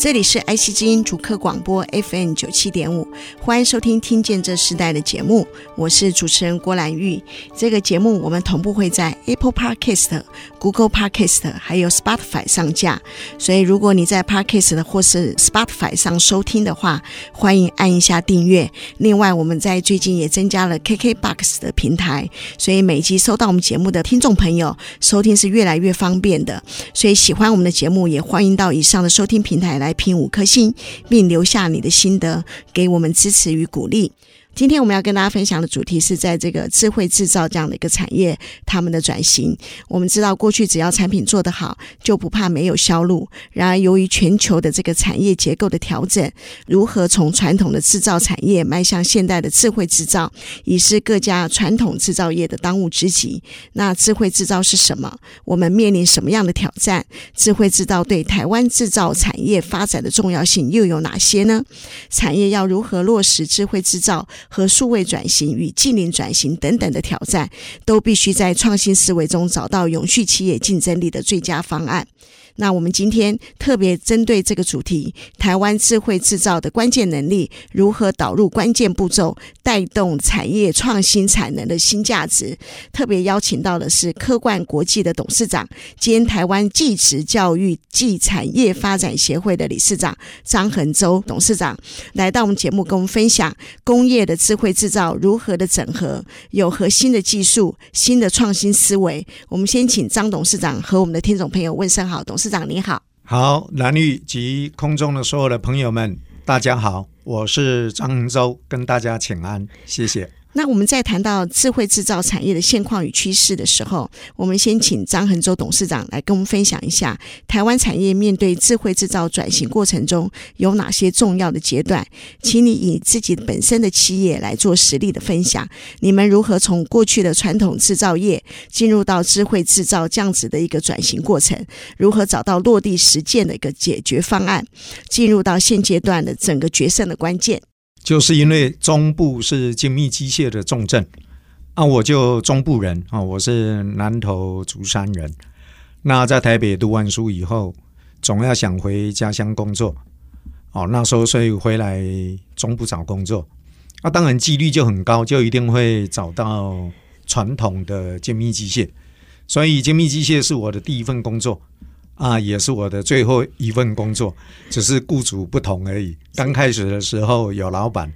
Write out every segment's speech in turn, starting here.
这里是爱惜之音主客广播 FM 九七点五，欢迎收听《听见这时代》的节目，我是主持人郭兰玉。这个节目我们同步会在 Apple Podcast、Google Podcast 还有 Spotify 上架，所以如果你在 Podcast 或是 Spotify 上收听的话，欢迎按一下订阅。另外，我们在最近也增加了 KKBOX 的平台，所以每集收到我们节目的听众朋友收听是越来越方便的。所以喜欢我们的节目，也欢迎到以上的收听平台来。来评五颗星，并留下你的心得，给我们支持与鼓励。今天我们要跟大家分享的主题是在这个智慧制造这样的一个产业，他们的转型。我们知道过去只要产品做得好，就不怕没有销路。然而，由于全球的这个产业结构的调整，如何从传统的制造产业迈向现代的智慧制造，已是各家传统制造业的当务之急。那智慧制造是什么？我们面临什么样的挑战？智慧制造对台湾制造产业发展的重要性又有哪些呢？产业要如何落实智慧制造？和数位转型与技能转型等等的挑战，都必须在创新思维中找到永续企业竞争力的最佳方案。那我们今天特别针对这个主题，台湾智慧制造的关键能力如何导入关键步骤，带动产业创新产能的新价值。特别邀请到的是科冠国际的董事长兼台湾技职教育暨产业发展协会的理事长张恒洲董事长，来到我们节目跟我们分享工业的智慧制造如何的整合，有核心的技术、新的创新思维。我们先请张董事长和我们的听众朋友问声好，董事长。你好，好，蓝绿及空中的所有的朋友们，大家好，我是张恒洲，跟大家请安，谢谢。那我们在谈到智慧制造产业的现况与趋势的时候，我们先请张恒洲董事长来跟我们分享一下台湾产业面对智慧制造转型过程中有哪些重要的阶段。请你以自己本身的企业来做实例的分享，你们如何从过去的传统制造业进入到智慧制造这样子的一个转型过程？如何找到落地实践的一个解决方案？进入到现阶段的整个决胜的关键。就是因为中部是精密机械的重镇，啊，我就中部人啊，我是南投竹山人。那在台北读完书以后，总要想回家乡工作，哦，那时候所以回来中部找工作，啊，当然几率就很高，就一定会找到传统的精密机械，所以精密机械是我的第一份工作。啊，也是我的最后一份工作，只是雇主不同而已。刚开始的时候有老板，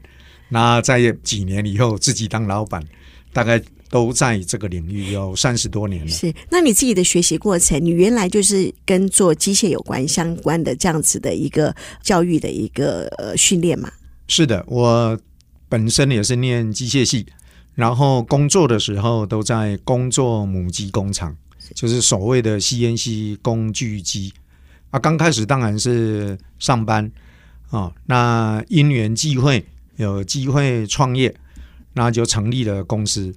那在几年以后自己当老板，大概都在这个领域有三十多年了。是，那你自己的学习过程，你原来就是跟做机械有关相关的这样子的一个教育的一个呃训练嘛？是的，我本身也是念机械系，然后工作的时候都在工作母机工厂。就是所谓的 CNC 工具机啊，刚开始当然是上班啊，那因缘际会有机会创业，那就成立了公司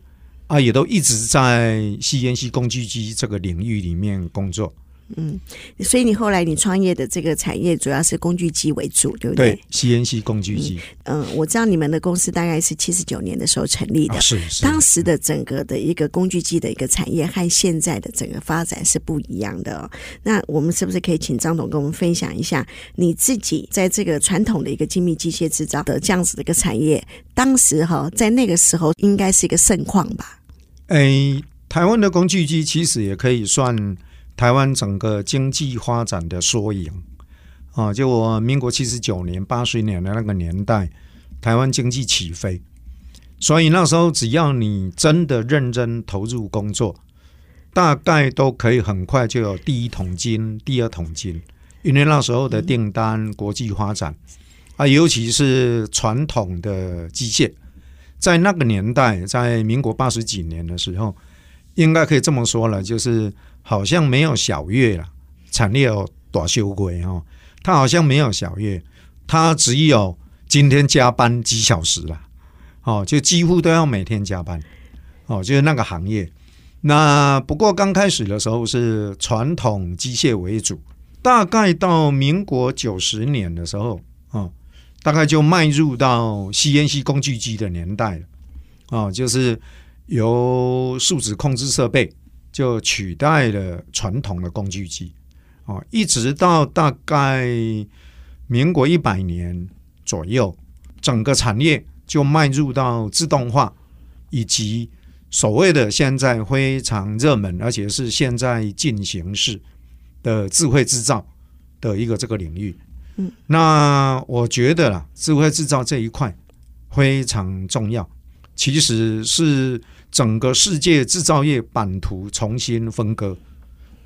啊，也都一直在 CNC 工具机这个领域里面工作。嗯，所以你后来你创业的这个产业主要是工具机为主，对不对？对，CNC 工具机。嗯，我知道你们的公司大概是七十九年的时候成立的，哦、是是。当时的整个的一个工具机的一个产业和现在的整个发展是不一样的、哦。那我们是不是可以请张总跟我们分享一下你自己在这个传统的一个精密机械制造的这样子的一个产业，当时哈、哦、在那个时候应该是一个盛况吧？哎，台湾的工具机其实也可以算。台湾整个经济发展的缩影啊，就我民国七十九年、八十年的那个年代，台湾经济起飞，所以那时候只要你真的认真投入工作，大概都可以很快就有第一桶金、第二桶金，因为那时候的订单国际发展啊，尤其是传统的机械，在那个年代，在民国八十几年的时候，应该可以这么说了，就是。好像没有小月了，产业有大修归哦。他好像没有小月，他只有今天加班几小时了，哦，就几乎都要每天加班，哦，就是那个行业。那不过刚开始的时候是传统机械为主，大概到民国九十年的时候啊，大概就迈入到 CNC 工具机的年代了啊，就是由数值控制设备就取代了传统的工具机啊，一直到大概民国一百年左右，整个产业就迈入到自动化以及。所谓的现在非常热门，而且是现在进行式的智慧制造的一个这个领域。嗯，那我觉得啦，智慧制造这一块非常重要，其实是整个世界制造业版图重新分割，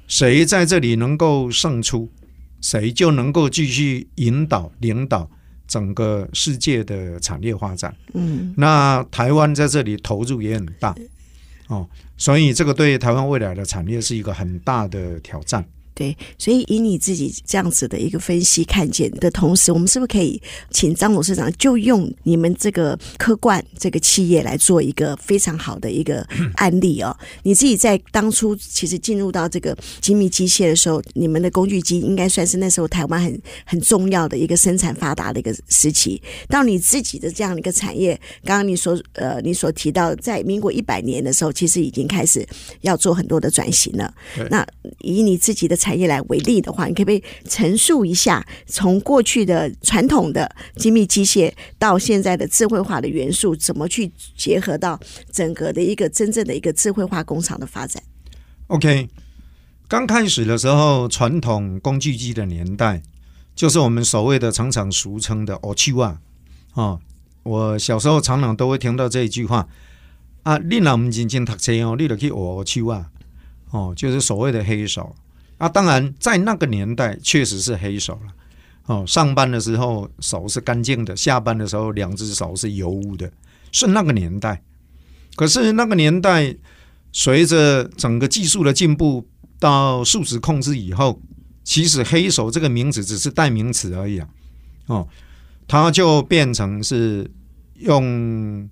谁在这里能够胜出，谁就能够继续引导领导整个世界的产业发展。嗯，那台湾在这里投入也很大。哦，所以这个对台湾未来的产业是一个很大的挑战。对，所以以你自己这样子的一个分析看见的同时，我们是不是可以请张董事长就用你们这个科冠这个企业来做一个非常好的一个案例哦？你自己在当初其实进入到这个精密机械的时候，你们的工具机应该算是那时候台湾很很重要的一个生产发达的一个时期。到你自己的这样的一个产业，刚刚你所呃你所提到，在民国一百年的时候，其实已经开始要做很多的转型了。那以你自己的产业来为例的话，你可不可以陈述一下，从过去的传统的精密机械到现在的智慧化的元素，怎么去结合到整个的一个真正的一个智慧化工厂的发展？OK，刚开始的时候，传统工具机的年代，就是我们所谓的常常俗称的“乌手仔”啊。我小时候常常都会听到这一句话啊，你若唔认真读书哦，你就去乌手仔哦，就是所谓的黑手。啊，当然，在那个年代确实是黑手了。哦，上班的时候手是干净的，下班的时候两只手是油污的，是那个年代。可是那个年代，随着整个技术的进步，到数值控制以后，其实黑手这个名字只是代名词而已啊。哦，它就变成是用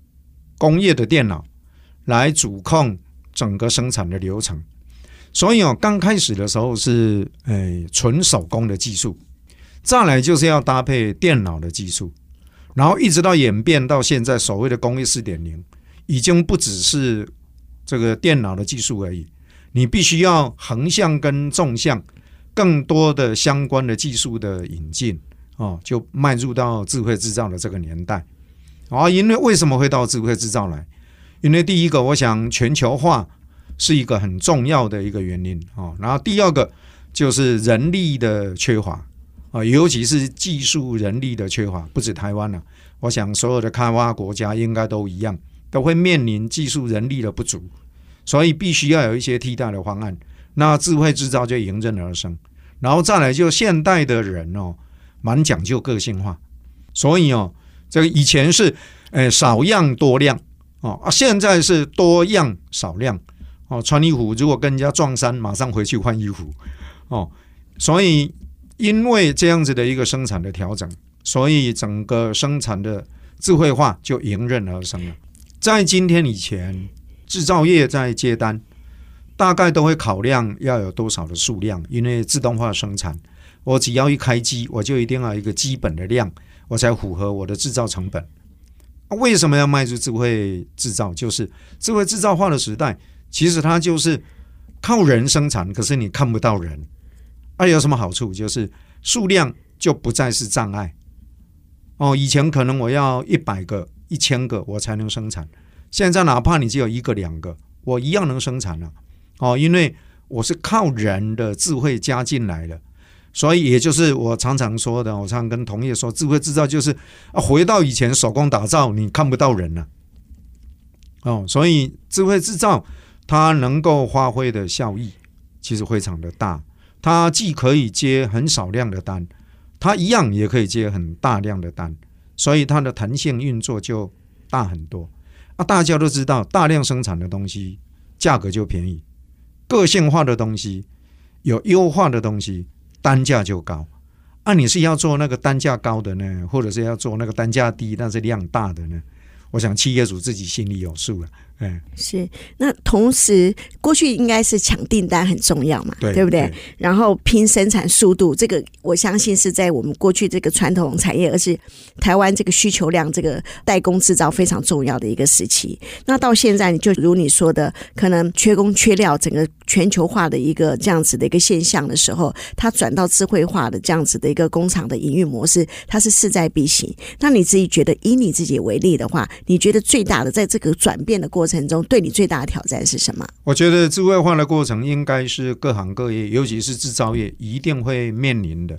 工业的电脑来主控整个生产的流程。所以哦，刚开始的时候是诶纯手工的技术，再来就是要搭配电脑的技术，然后一直到演变到现在所谓的工业四点零，已经不只是这个电脑的技术而已，你必须要横向跟纵向更多的相关的技术的引进哦，就迈入到智慧制造的这个年代啊。因为为什么会到智慧制造来？因为第一个，我想全球化。是一个很重要的一个原因啊，然后第二个就是人力的缺乏啊，尤其是技术人力的缺乏，不止台湾了，我想所有的开发国家应该都一样，都会面临技术人力的不足，所以必须要有一些替代的方案。那智慧制造就迎刃而生，然后再来就现代的人哦，蛮讲究个性化，所以哦，这个以前是呃少样多量哦，啊现在是多样少量。哦，穿衣服如果跟人家撞衫，马上回去换衣服。哦，所以因为这样子的一个生产的调整，所以整个生产的智慧化就迎刃而生了。在今天以前，制造业在接单，大概都会考量要有多少的数量，因为自动化生产，我只要一开机，我就一定要一个基本的量，我才符合我的制造成本。为什么要迈入智慧制造？就是智慧制造化的时代。其实它就是靠人生产，可是你看不到人，啊，有什么好处？就是数量就不再是障碍。哦，以前可能我要一百个、一千个我才能生产，现在哪怕你只有一个、两个，我一样能生产了。哦，因为我是靠人的智慧加进来的，所以也就是我常常说的，我常常跟同业说，智慧制造就是啊，回到以前手工打造，你看不到人了。哦，所以智慧制造。它能够发挥的效益其实非常的大，它既可以接很少量的单，它一样也可以接很大量的单，所以它的弹性运作就大很多。啊，大家都知道，大量生产的东西价格就便宜，个性化的东西有优化的东西单价就高。啊，你是要做那个单价高的呢，或者是要做那个单价低但是量大的呢？我想企业主自己心里有数了。嗯，是。那同时，过去应该是抢订单很重要嘛，对，对不对，对？然后拼生产速度，这个我相信是在我们过去这个传统产业，而是台湾这个需求量，这个代工制造非常重要的一个时期。那到现在，就如你说的，可能缺工缺料，整个全球化的一个这样子的一个现象的时候，它转到智慧化的这样子的一个工厂的营运模式，它是势在必行。那你自己觉得，以你自己为例的话，你觉得最大的在这个转变的过程？程中对你最大的挑战是什么？我觉得智慧化的过程应该是各行各业，尤其是制造业一定会面临的。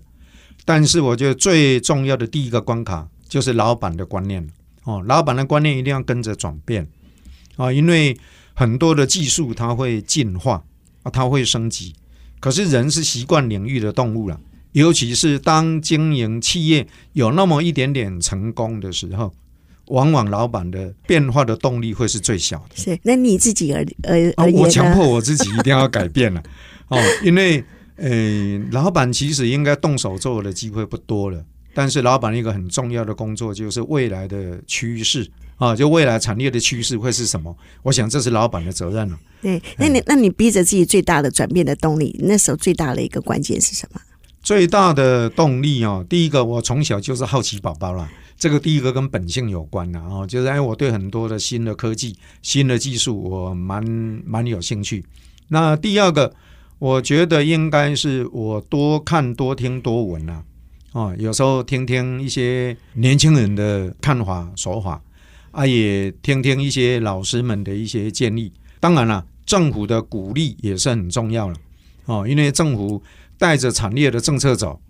但是我觉得最重要的第一个关卡就是老板的观念哦，老板的观念一定要跟着转变啊，因为很多的技术它会进化啊，它会升级。可是人是习惯领域的动物了，尤其是当经营企业有那么一点点成功的时候。往往老板的变化的动力会是最小的。是，那你自己而而而言，我强迫我自己一定要改变了 哦，因为呃，老板其实应该动手做的机会不多了。但是老板一个很重要的工作就是未来的趋势啊，就未来产业的趋势会是什么？我想这是老板的责任了。对，那你那你逼着自己最大的转变的动力，那时候最大的一个关键是什么？最大的动力哦，第一个我从小就是好奇宝宝了。这个第一个跟本性有关的啊，就是哎，我对很多的新的科技、新的技术，我蛮蛮有兴趣。那第二个，我觉得应该是我多看、多听、多闻啊，啊，有时候听听一些年轻人的看法、说法啊，也听听一些老师们的一些建议。当然了，政府的鼓励也是很重要了哦，因为政府带着产业的政策走。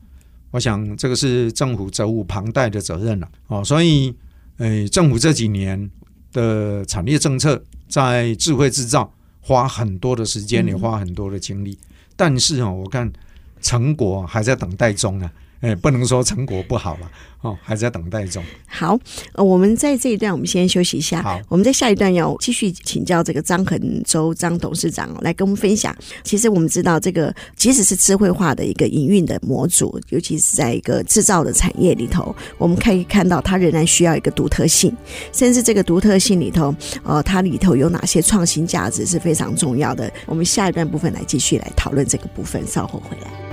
我想这个是政府责无旁贷的责任了，哦，所以，诶，政府这几年的产业政策在智慧制造花很多的时间，也花很多的精力，但是哦，我看成果还在等待中啊。哎，不能说成果不好了哦，还在等待中。好，呃，我们在这一段我们先休息一下。好，我们在下一段要继续请教这个张恒洲张董事长来跟我们分享。其实我们知道，这个即使是智慧化的一个营运的模组，尤其是在一个制造的产业里头，我们可以看到它仍然需要一个独特性，甚至这个独特性里头，呃，它里头有哪些创新价值是非常重要的。我们下一段部分来继续来讨论这个部分，稍后回来。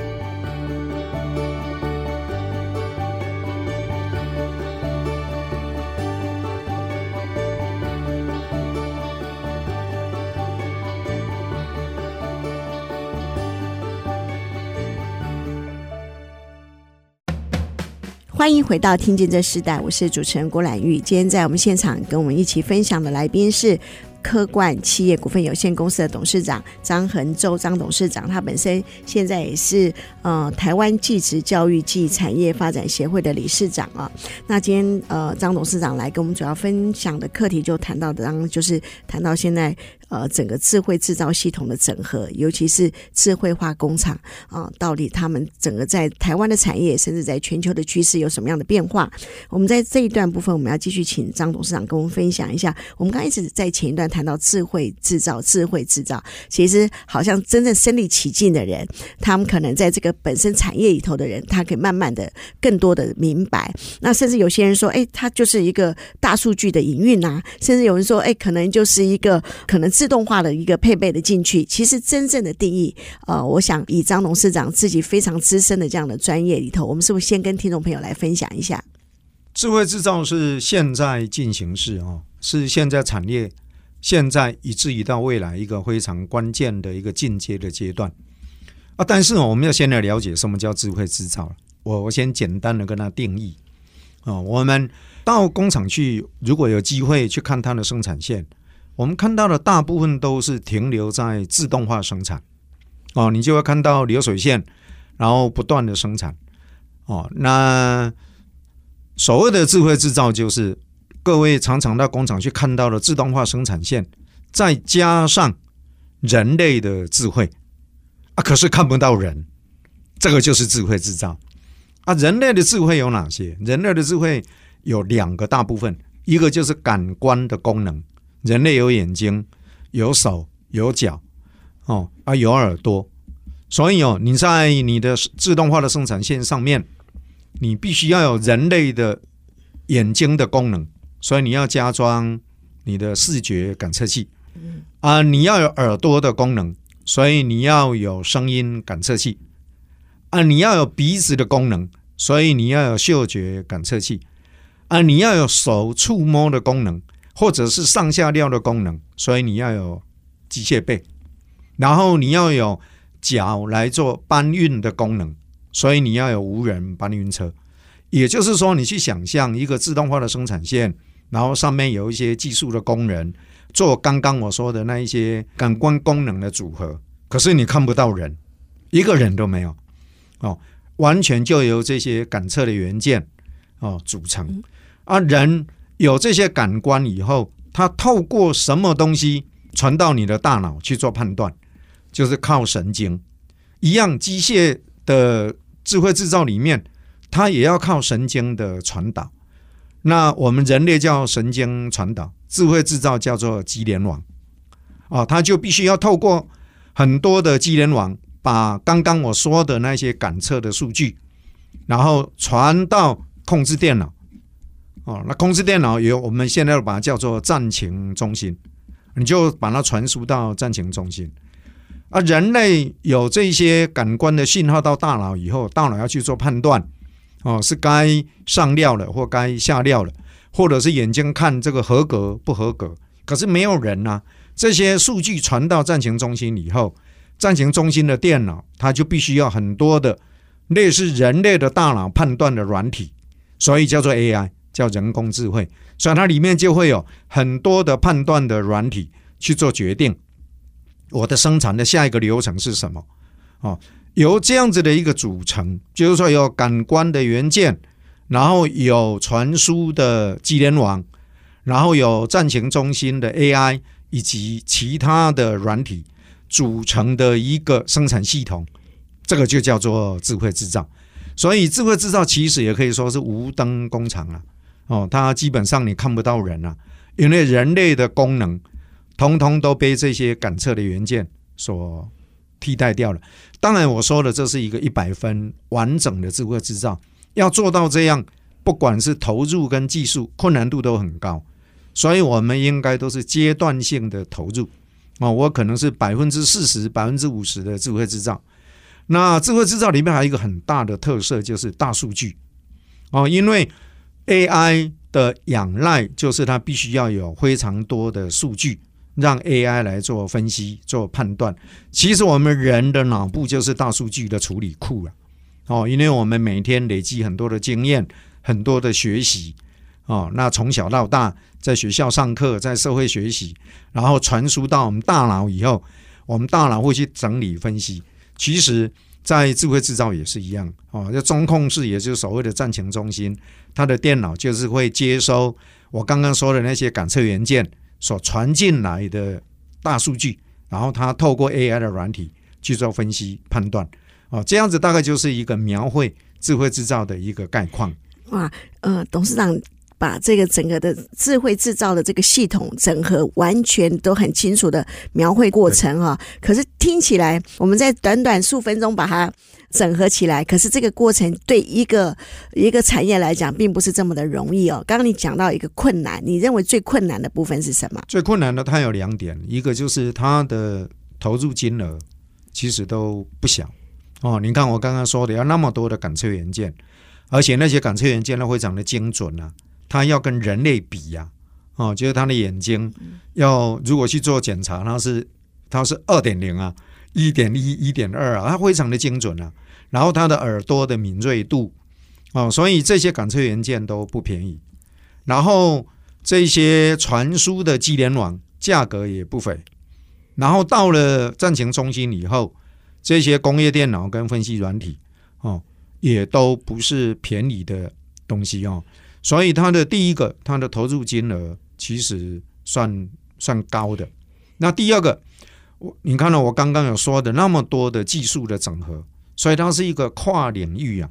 欢迎回到《听见这时代》，我是主持人郭兰玉。今天在我们现场跟我们一起分享的来宾是科冠企业股份有限公司的董事长张恒洲张董事长，他本身现在也是呃台湾技职教育暨产业发展协会的理事长啊。那今天呃张董事长来跟我们主要分享的课题就谈到的，当就是谈到现在。呃，整个智慧制造系统的整合，尤其是智慧化工厂啊、到底他们整个在台湾的产业，甚至在全球的趋势有什么样的变化？我们在这一段部分，我们要继续请张董事长跟我们分享一下。我们刚一直在前一段谈到智慧制造，智慧制造，其实好像真正身历其境的人，他们可能在这个本身产业里头的人，他可以慢慢的更多的明白。那甚至有些人说，哎，他就是一个大数据的营运啊，甚至有人说，哎，可能就是一个可能。自动化的一个配备的进去，其实真正的定义，呃，我想以张董事长自己非常资深的这样的专业里头，我们是不是先跟听众朋友来分享一下？智慧制造是现在进行式哦，是现在产业现在以至于到未来一个非常关键的一个进阶的阶段啊。但是我们要先来了解什么叫智慧制造。我我先简单的跟它定义哦。我们到工厂去，如果有机会去看它的生产线。我们看到的大部分都是停留在自动化生产，哦，你就会看到流水线，然后不断的生产，哦，那所谓的智慧制造就是各位常常到工厂去看到的自动化生产线，再加上人类的智慧啊，可是看不到人，这个就是智慧制造啊。人类的智慧有哪些？人类的智慧有两个大部分，一个就是感官的功能。人类有眼睛，有手，有脚，哦啊，有耳朵，所以哦，你在你的自动化的生产线上面，你必须要有人类的眼睛的功能，所以你要加装你的视觉感测器。啊，你要有耳朵的功能，所以你要有声音感测器。啊，你要有鼻子的功能，所以你要有嗅觉感测器。啊，你要有手触摸的功能，或者是上下料的功能，所以你要有机械臂。然后你要有脚来做搬运的功能，所以你要有无人搬运车。也就是说，你去想象一个自动化的生产线，然后上面有一些技术的工人做刚刚我说的那一些感官功能的组合，可是你看不到人，一个人都没有哦，完全就由这些感测的元件哦组成。啊，人有这些感官以后，它透过什么东西传到你的大脑去做判断，就是靠神经。一样，机械的智慧制造里面，它也要靠神经的传导。那我们人类叫神经传导，智慧制造叫做机联网。哦，它就必须要透过很多的机联网，把刚刚我说的那些感测的数据，然后传到控制电脑。哦，那控制电脑有我们现在把它叫做战情中心，你就把它传输到战情中心。啊人类有这些感官的信号到大脑以后，大脑要去做判断，哦，是该上料了或该下料了，或者是眼睛看这个合格不合格。可是没有人呐，这些数据传到战情中心以后，战情中心的电脑它就必须要很多的类似人类的大脑判断的软体，所以叫做 AI。叫人工智慧，所以它里面就会有很多的判断的软体去做决定。我的生产的下一个流程是什么？哦，由这样子的一个组成，就是说有感官的元件，然后有传输的机联网，然后有战情中心的 AI 以及其他的软体组成的一个生产系统，这个就叫做智慧制造。所以智慧制造其实也可以说是无灯工厂啊。哦，它基本上你看不到人啊，因为人类的功能通通都被这些感测的元件所替代掉了。当然，我说的这是一个一百分完整的智慧制造，要做到这样，不管是投入跟技术，困难度都很高。所以，我们应该都是阶段性的投入。哦，我可能是百分之四十、百分之五十的智慧制造。那智慧制造里面还有一个很大的特色，就是大数据。哦，因为 AI 的仰赖就是它必须要有非常多的数据，让 AI 来做分析、做判断。其实我们人的脑部就是大数据的处理库了，哦，因为我们每天累积很多的经验、很多的学习，哦，那从小到大在学校上课、在社会学习，然后传输到我们大脑以后，我们大脑会去整理分析。其实。在智慧制造也是一样哦，这中控室也就是所谓的战情中心，它的电脑就是会接收我刚刚说的那些感测元件所传进来的大数据，然后它透过 AI 的软体去做分析判断，哦，这样子大概就是一个描绘智慧制造的一个概况。哇，呃，董事长。把这个整个的智慧制造的这个系统整合，完全都很清楚的描绘过程哈。可是听起来，我们在短短数分钟把它整合起来，可是这个过程对一个一个产业来讲，并不是这么的容易哦。刚刚你讲到一个困难，你认为最困难的部分是什么？最困难的它有两点，一个就是它的投入金额其实都不小哦。你看我刚刚说的，要那么多的感测元件，而且那些感测元件呢非常的精准啊。他要跟人类比呀，哦，就是他的眼睛要如果去做检查，他是他是二点零啊，一点一、一点二啊，他非常的精准啊。然后他的耳朵的敏锐度，哦，所以这些感测元件都不便宜。然后这些传输的机联网价格也不菲。然后到了战情中心以后，这些工业电脑跟分析软体，哦，也都不是便宜的东西哦。所以它的第一个，它的投入金额其实算算高的。那第二个，我你看到我刚刚有说的那么多的技术的整合，所以它是一个跨领域啊。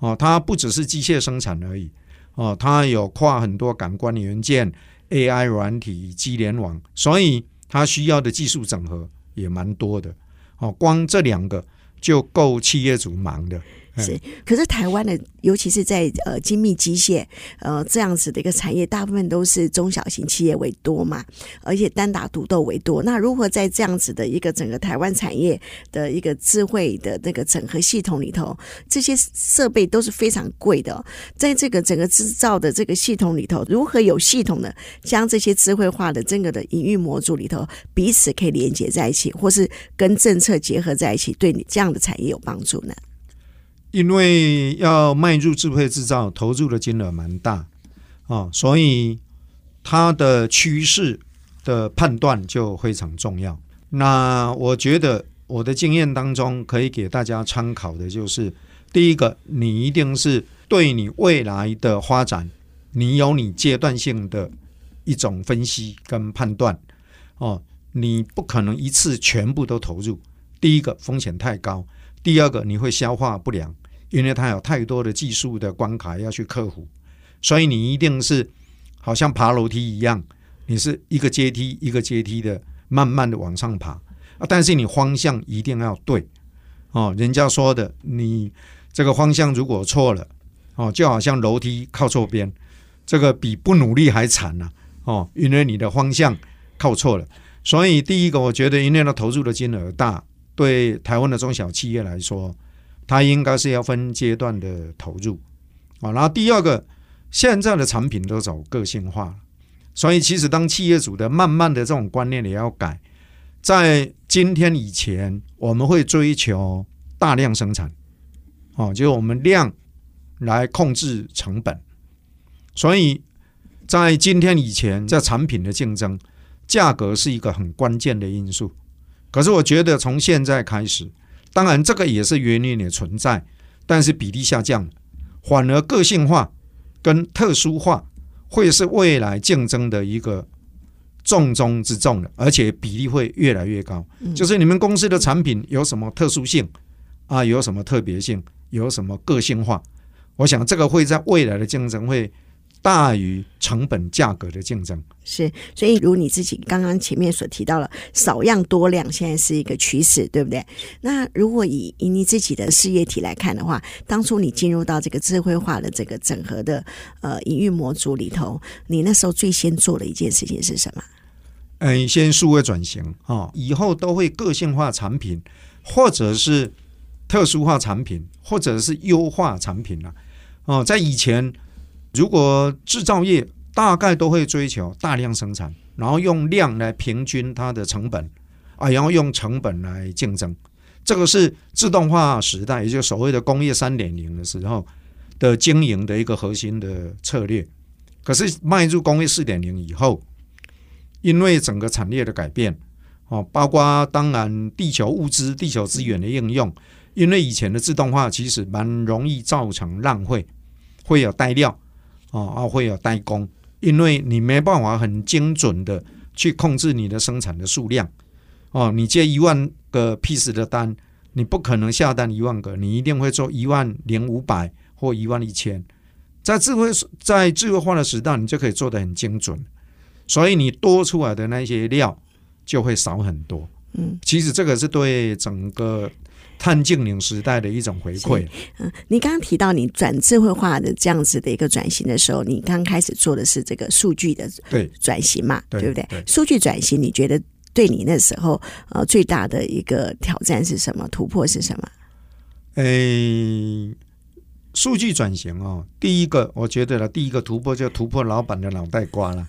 哦，它不只是机械生产而已。哦，它有跨很多感官元件、AI 软体、机联网，所以它需要的技术整合也蛮多的。哦，光这两个就够企业主忙的。是，可是台湾的，尤其是在呃精密机械呃这样子的一个产业，大部分都是中小型企业为多嘛，而且单打独斗为多。那如何在这样子的一个整个台湾产业的一个智慧的那个整合系统里头，这些设备都是非常贵的哦，在这个整个制造的这个系统里头，如何有系统的将这些智慧化的整个的营运模组里头彼此可以连接在一起，或是跟政策结合在一起，对你这样的产业有帮助呢？因为要迈入智慧制造，投入的金额蛮大啊、哦，所以它的趋势的判断就非常重要。那我觉得我的经验当中，可以给大家参考的就是：第一个，你一定是对你未来的发展，你有你阶段性的一种分析跟判断哦，你不可能一次全部都投入。第一个风险太高，第二个你会消化不良。因为它有太多的技术的关卡要去克服，所以你一定是好像爬楼梯一样，你是一个阶梯一个阶梯的慢慢的往上爬啊。但是你方向一定要对哦。人家说的，你这个方向如果错了哦，就好像楼梯靠错边，这个比不努力还惨呢哦。因为你的方向靠错了，所以第一个我觉得，因为它投入的金额大，对台湾的中小企业来说。它应该是要分阶段的投入啊，然后第二个，现在的产品都走个性化，所以其实当企业主的慢慢的这种观念也要改。在今天以前，我们会追求大量生产，哦，就我们量来控制成本，所以在今天以前，在产品的竞争，价格是一个很关键的因素。可是我觉得从现在开始。当然，这个也是原因的存在，但是比例下降，反而个性化跟特殊化会是未来竞争的一个重中之重的，而且比例会越来越高。就是你们公司的产品有什么特殊性啊？有什么特别性？有什么个性化？我想这个会在未来的竞争会。大于成本价格的竞争是，所以如你自己刚刚前面所提到了，少样多量现在是一个趋势，对不对？那如果以以你自己的事业体来看的话，当初你进入到这个智慧化的这个整合的呃营运模组里头，你那时候最先做的一件事情是什么？嗯，先数位转型啊、哦，以后都会个性化产品，或者是特殊化产品，或者是优化产品了、啊、哦，在以前。如果制造业大概都会追求大量生产，然后用量来平均它的成本啊，然后用成本来竞争，这个是自动化时代，也就是所谓的工业三点零的时候的经营的一个核心的策略。可是迈入工业四点零以后，因为整个产业的改变哦，包括当然地球物资、地球资源的应用，因为以前的自动化其实蛮容易造成浪费，会有带料。哦，啊，会有代工，因为你没办法很精准的去控制你的生产的数量。哦，你接一万个 piece 的单，你不可能下单一万个，你一定会做一万零五百或一万一千。在智慧在智慧化的时代，你就可以做得很精准，所以你多出来的那些料就会少很多。嗯，其实这个是对整个。碳净零时代的一种回馈。嗯，你刚刚提到你转智慧化的这样子的一个转型的时候，你刚开始做的是这个数据的对转型嘛？对，对不对？对，数据转型，你觉得对你那时候呃最大的一个挑战是什么？突破是什么？诶，数据转型哦，第一个我觉得了，第一个突破就突破老板的脑袋瓜了。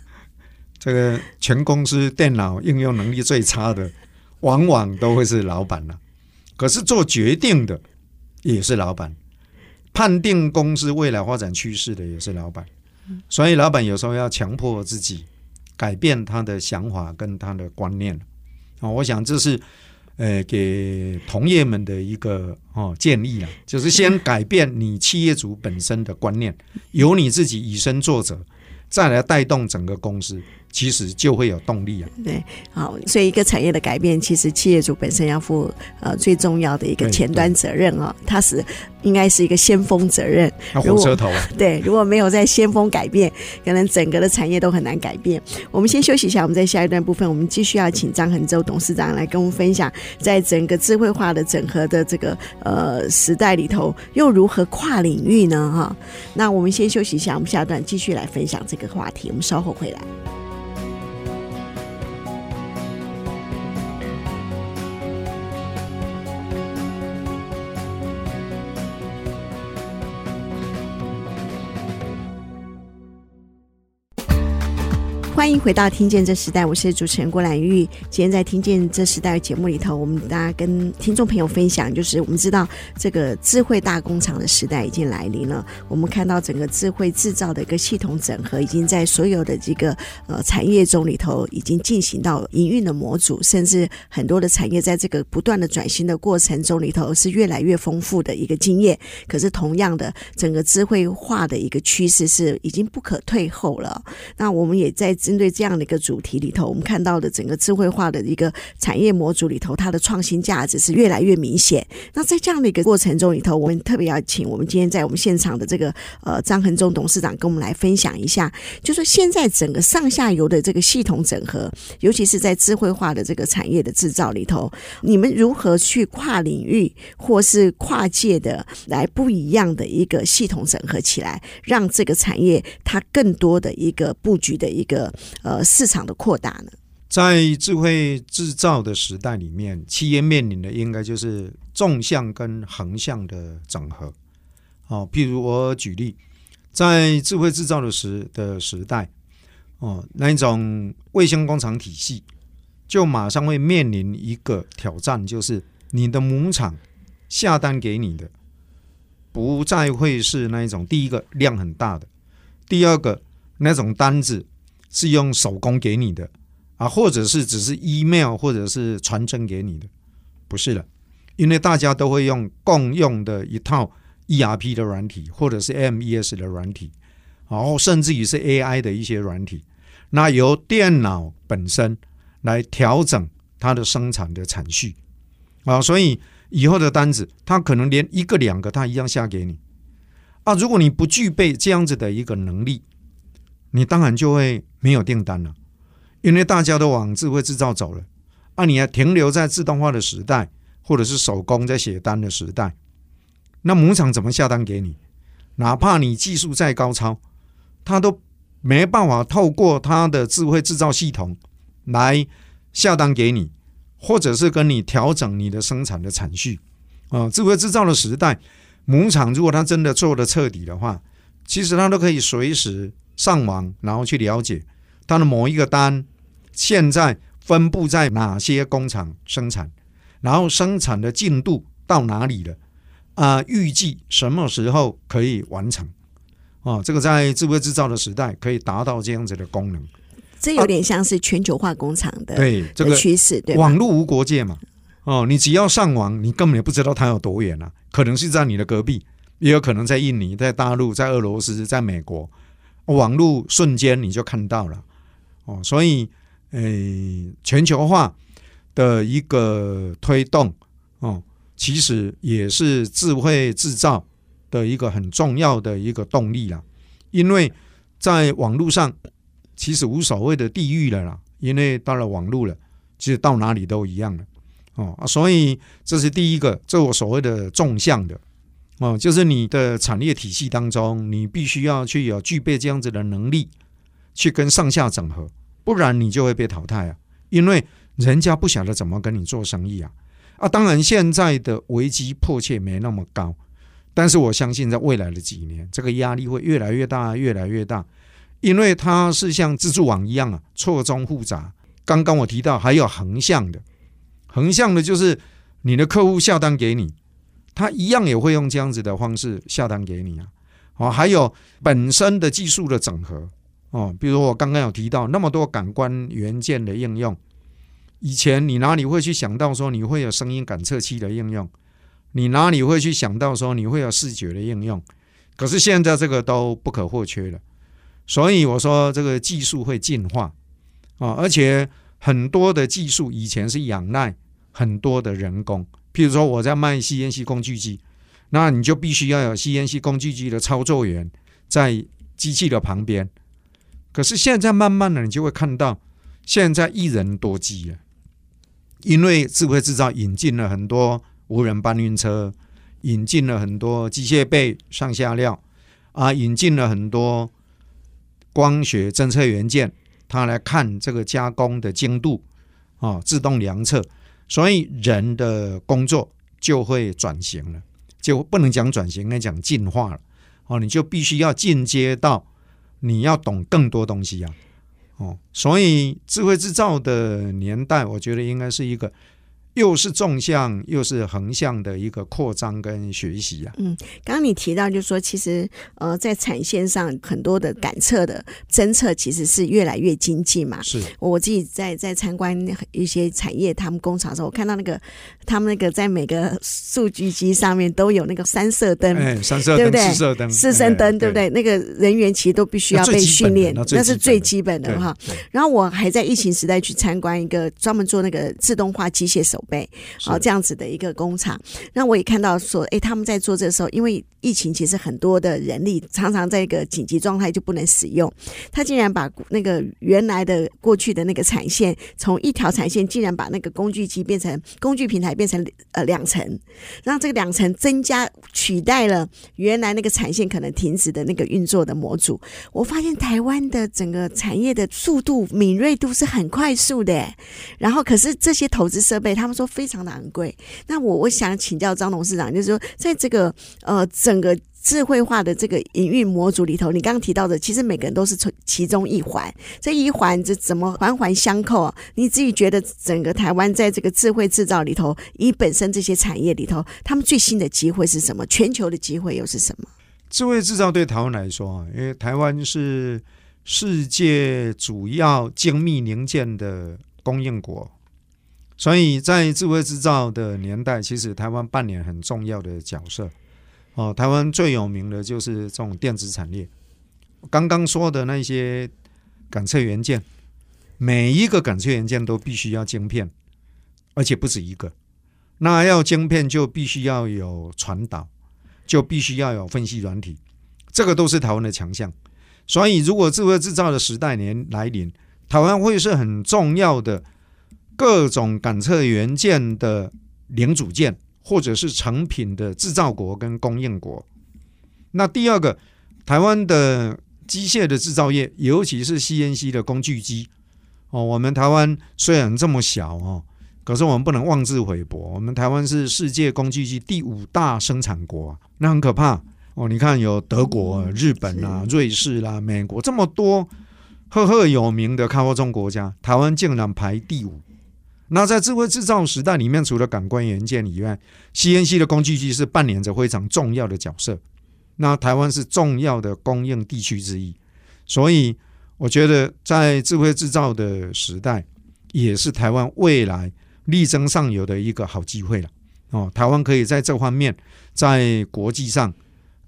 这个全公司电脑应用能力最差的，往往都会是老板了。可是做决定的也是老板，判定公司未来发展趋势的也是老板，所以老板有时候要强迫自己改变他的想法跟他的观念啊。我想这是呃给同业们的一个哦建议啊，就是先改变你企业主本身的观念，由你自己以身作则，再来带动整个公司。其实就会有动力啊。对，好，所以一个产业的改变，其实企业主本身要负呃最重要的一个前端责任啊，它是应该是一个先锋责任。火车头啊。对，如果没有在先锋改变，可能整个的产业都很难改变。我们先休息一下，我们在下一段部分，我们继续要请张恒洲董事长来跟我们分享，在整个智慧化的整合的这个呃时代里头，又如何跨领域呢？哈，那我们先休息一下，我们下段继续来分享这个话题。我们稍后回来。欢迎回到《听见这时代》，我是主持人郭兰玉。今天在《听见这时代》节目里头，我们大家跟听众朋友分享，就是我们知道这个智慧大工厂的时代已经来临了。我们看到整个智慧制造的一个系统整合，已经在所有的这个呃产业中里头已经进行到营运的模组，甚至很多的产业在这个不断的转型的过程中里头是越来越丰富的一个经验。可是同样的，整个智慧化的一个趋势是已经不可退后了。那我们也在针对这样的一个主题里头，我们看到的整个智慧化的一个产业模组里头，它的创新价值是越来越明显。那在这样的一个过程中里头，我们特别要请我们今天在我们现场的这个呃张恒忠董事长跟我们来分享一下，就说现在整个上下游的这个系统整合，尤其是在智慧化的这个产业的制造里头，你们如何去跨领域或是跨界的来不一样的一个系统整合起来，让这个产业它更多的一个布局的一个。呃，市场的扩大呢，在智慧制造的时代里面，企业面临的应该就是纵向跟横向的整合。哦，譬如我举例，在智慧制造的时的时代，哦，那一种卫星工厂体系，就马上会面临一个挑战，就是你的母厂下单给你的，不再会是那一种第一个量很大的，第二个那种单子。是用手工给你的啊，或者是只是 email 或者是传真给你的，不是的，因为大家都会用共用的一套 ERP 的软体，或者是 MES 的软体，然后甚至于是 AI 的一些软体，那由电脑本身来调整它的生产的产序啊，所以以后的单子，它可能连一个两个它一样下给你啊，如果你不具备这样子的一个能力。你当然就会没有订单了，因为大家都往智慧制造走了，啊，你还停留在自动化的时代，或者是手工在写单的时代，那母厂怎么下单给你？哪怕你技术再高超，他都没办法透过他的智慧制造系统来下单给你，或者是跟你调整你的生产的产序啊。智慧制造的时代，母厂如果他真的做的彻底的话，其实他都可以随时。上网，然后去了解它的某一个单现在分布在哪些工厂生产，然后生产的进度到哪里了啊？预计什么时候可以完成？哦，这个在智慧制造的时代可以达到这样子的功能。这有点像是全球化工厂的、啊、对这个趋势，对网络无国界嘛？哦，你只要上网，你根本也不知道它有多远啊，可能是在你的隔壁，也有可能在印尼、在大陆、在俄罗斯、在美国。网络瞬间你就看到了哦，所以诶，全球化的一个推动哦，其实也是智慧制造的一个很重要的一个动力啦。因为在网络上，其实无所谓的地域了啦，因为到了网络了，其实到哪里都一样了哦。所以这是第一个，这我所谓的纵向的。哦，就是你的产业体系当中，你必须要去有具备这样子的能力，去跟上下整合，不然你就会被淘汰啊！因为人家不晓得怎么跟你做生意啊！啊，当然现在的危机迫切没那么高，但是我相信在未来的几年，这个压力会越来越大，越来越大，因为它是像蜘蛛网一样啊，错综复杂。刚刚我提到还有横向的，横向的就是你的客户下单给你。他一样也会用这样子的方式下单给你啊，哦，还有本身的技术的整合哦，比如我刚刚有提到那么多感官元件的应用，以前你哪里会去想到说你会有声音感测器的应用？你哪里会去想到说你会有视觉的应用？可是现在这个都不可或缺了，所以我说这个技术会进化啊，而且很多的技术以前是仰赖很多的人工，譬如说我在卖 CNC 工具机，那你就必须要有 CNC 工具机的操作员在机器的旁边。可是现在慢慢的，你就会看到，现在一人多机了，因为智慧制造引进了很多无人搬运车，引进了很多机械臂上下料，啊，引进了很多光学侦测元件。它来看这个加工的精度啊，自动量测，所以人的工作就会转型了，就不能讲转型，应该讲进化了。哦，你就必须要进阶到你要懂更多东西呀。哦，所以智慧制造的年代，我觉得应该是一个。又是纵向又是横向的一个扩张跟学习啊。嗯，刚刚你提到就是说，其实呃，在产线上很多的感测的侦测其实是越来越精进嘛。是，我自己在在参观一些产业他们工厂的时候，我看到那个他们那个在每个数据机上面都有那个三色灯，哎，三色灯，对不对？四色灯，四色灯，对不对？那个人员其实都必须要被训练，那是最基本的哈。然后我还在疫情时代去参观一个专门做那个自动化机械手。备，好，这样子的一个工厂，那我也看到说，哎，他们在做这个时候，因为疫情其实很多的人力常常在一个紧急状态就不能使用，他竟然把那个原来的过去的那个产线，从一条产线竟然把那个工具机变成工具平台变成呃两层，让这个两层增加取代了原来那个产线可能停止的那个运作的模组。我发现台湾的整个产业的速度敏锐度是很快速的，然后可是这些投资设备他们。说非常的昂贵，那我我想请教张董事长，就是说，在这个呃整个智慧化的这个营运模组里头，你刚刚提到的，其实每个人都是从其中一环，这一环这怎么环环相扣啊？你自己觉得整个台湾在这个智慧制造里头，以本身这些产业里头，他们最新的机会是什么？全球的机会又是什么？智慧制造对台湾来说啊，因为台湾是世界主要精密零件的供应国。所以在智慧制造的年代，其实台湾扮演很重要的角色。哦，台湾最有名的就是这种电子产业。刚刚说的那些感测元件，每一个感测元件都必须要晶片，而且不止一个。那要晶片就必须要有传导，就必须要有分析软体，这个都是台湾的强项。所以，如果智慧制造的时代年来临，台湾会是很重要的。各种感测元件的零组件，或者是成品的制造国跟供应国。那第二个，台湾的机械的制造业，尤其是 CNC 的工具机哦。我们台湾虽然这么小哦，可是我们不能妄自菲薄。我们台湾是世界工具机第五大生产国，那很可怕哦。你看，有德国、日本啊、瑞士啦、美国这么多赫赫有名的开发中国家，台湾竟然排第五。那在智慧制造时代里面，除了感官元件以外，CNC 的工具机是扮演着非常重要的角色。那台湾是重要的供应地区之一，所以我觉得在智慧制造的时代，也是台湾未来力争上游的一个好机会了。哦，台湾可以在这方面在国际上。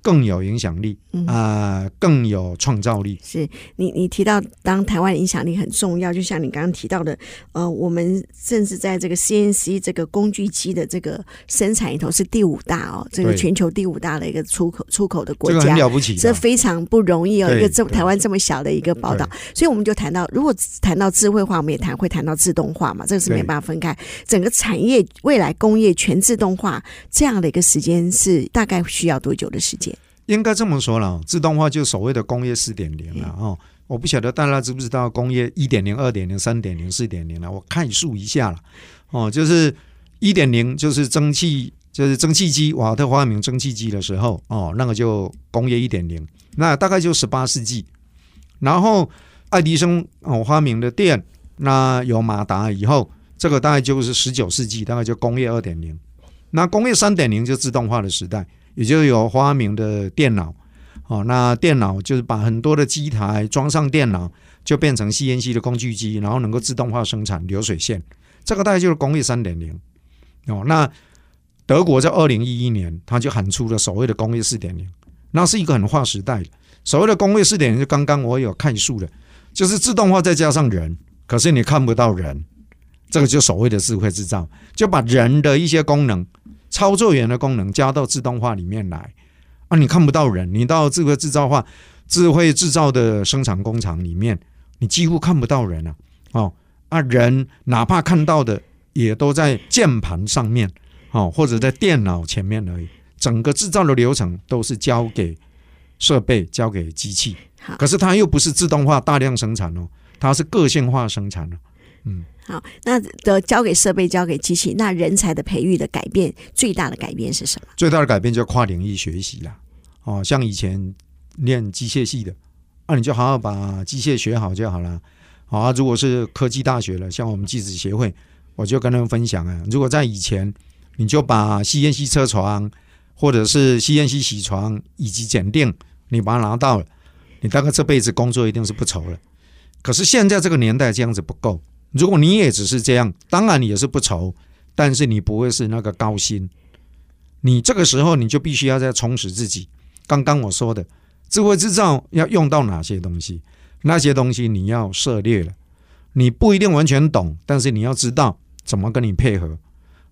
更有影响力啊、呃，更有创造力。是你，你提到当台湾影响力很重要，就像你刚刚提到的，呃，我们甚至在这个 CNC 这个工具机的这个生产里头是第五大哦，这个全球第五大的一个出口出口的国家，这个很了不起，这非常不容易哦。一个这台湾这么小的一个宝岛，所以我们就谈到，如果谈到智慧化，我们也谈会谈到自动化嘛，这个是没办法分开。整个产业未来工业全自动化这样的一个时间是大概需要多久的时间？应该这么说了，自动化就是所谓的工业四点零了哦。我不晓得大家知不知道工业一点零、二点零、三点零、四点零了。我概述一下了哦，就是一点零就是蒸汽，就是蒸汽机，瓦特发明蒸汽机的时候哦，那个就工业一点零，那大概就十八世纪。然后爱迪生哦发明的电，那有马达以后，这个大概就是十九世纪，大概就工业二点零。那工业三点零就自动化的时代。也就有发明的电脑，哦，那电脑就是把很多的机台装上电脑，就变成 CNC 的工具机，然后能够自动化生产流水线。这个大概就是工业三点零。哦，那德国在二零一一年，他就喊出了所谓的工业四点零，那是一个很划时代的。所谓的工业四点零，就刚刚我有看述的，就是自动化再加上人，可是你看不到人，这个就所谓的智慧制造，就把人的一些功能、操作员的功能加到自动化里面来啊！你看不到人，你到这个制造化、智慧制造的生产工厂里面，你几乎看不到人啊！哦，啊，人哪怕看到的，也都在键盘上面，哦，或者在电脑前面而已。整个制造的流程都是交给设备、交给机器，可是它又不是自动化大量生产哦。它是个性化生产的，嗯，好，那的交给设备、交给机器，那人才的培育的改变，最大的改变是什么？最大的改变就跨领域学习啦。哦，像以前练机械系的，那、啊、你就好好把机械学好就好了。好啊，如果是科技大学了，像我们技职协会，我就跟他们分享啊，如果在以前，你就把 CNC 车床或者是 CNC 铣床以及检定，你把它拿到了，你大概这辈子工作一定是不愁了。可是现在这个年代这样子不够，如果你也只是这样，当然你也是不愁，但是你不会是那个高薪。你这个时候你就必须要再充实自己。刚刚我说的智慧制造要用到哪些东西，那些东西你要涉猎了，你不一定完全懂，但是你要知道怎么跟你配合，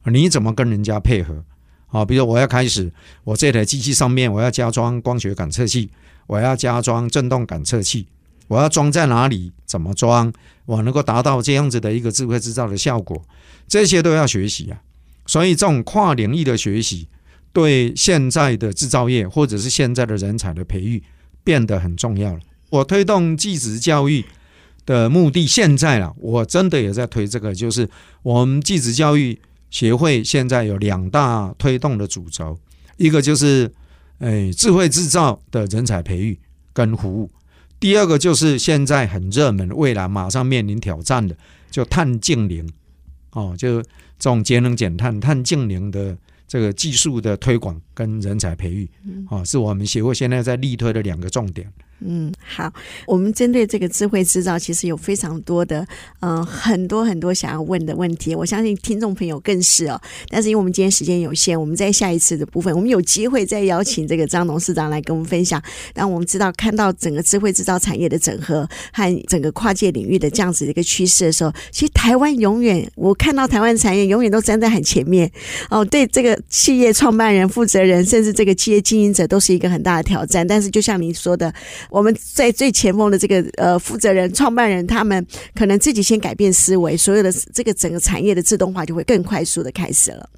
你怎么跟人家配合。好，比如我要开始，我这台机器上面我要加装光学感测器，我要加装震动感测器。我要装在哪里？怎么装？我能够达到这样子的一个智慧制造的效果，这些都要学习啊。所以这种跨领域的学习，对现在的制造业或者是现在的人才的培育变得很重要了。我推动技职教育的目的，现在啊，我真的也在推这个，就是我们技职教育协会现在有两大推动的主轴，一个就是诶智慧制造的人才培育跟服务。第二个就是现在很热门，未来马上面临挑战的，就碳净零，哦，就这种节能减碳、碳净零的这个技术的推广跟人才培育，哦，是我们协会现在在力推的两个重点。嗯，好，我们针对这个智慧制造，其实有非常多的，嗯、很多很多想要问的问题。我相信听众朋友更是哦。但是因为我们今天时间有限，我们在下一次的部分，我们有机会再邀请这个张董事长来跟我们分享。让我们知道，看到整个智慧制造产业的整合和整个跨界领域的这样子的一个趋势的时候，其实台湾永远，我看到台湾产业永远都站在很前面哦。对这个企业创办人、负责人，甚至这个企业经营者，都是一个很大的挑战。但是就像您说的。我们在最前锋的这个呃负责人、创办人，他们可能自己先改变思维，所有的这个整个产业的自动化就会更快速的开始了。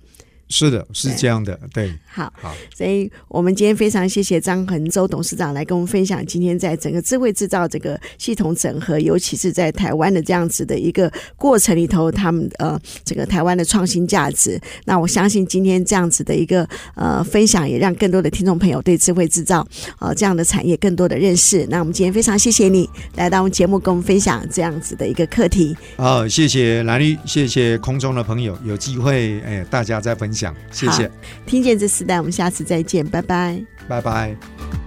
是的，是这样的，对。对好，好，所以我们今天非常谢。谢张恒洲董事长来跟我们分享今天在整个智慧制造这个系统整合，尤其是在台湾的这样子的一个过程里头，他们呃这个台湾的创新价值。那我相信今天这样子的一个呃分享，也让更多的听众朋友对智慧制造呃这样的产业更多的认识。那我们今天非常谢谢。你来到我们节目，跟我们分享这样子的一个课题。好，谢。谢兰丽，谢。谢空中的朋友，有机会哎大家再分享，谢谢。听见这时代，我们下次再见，拜拜，拜拜。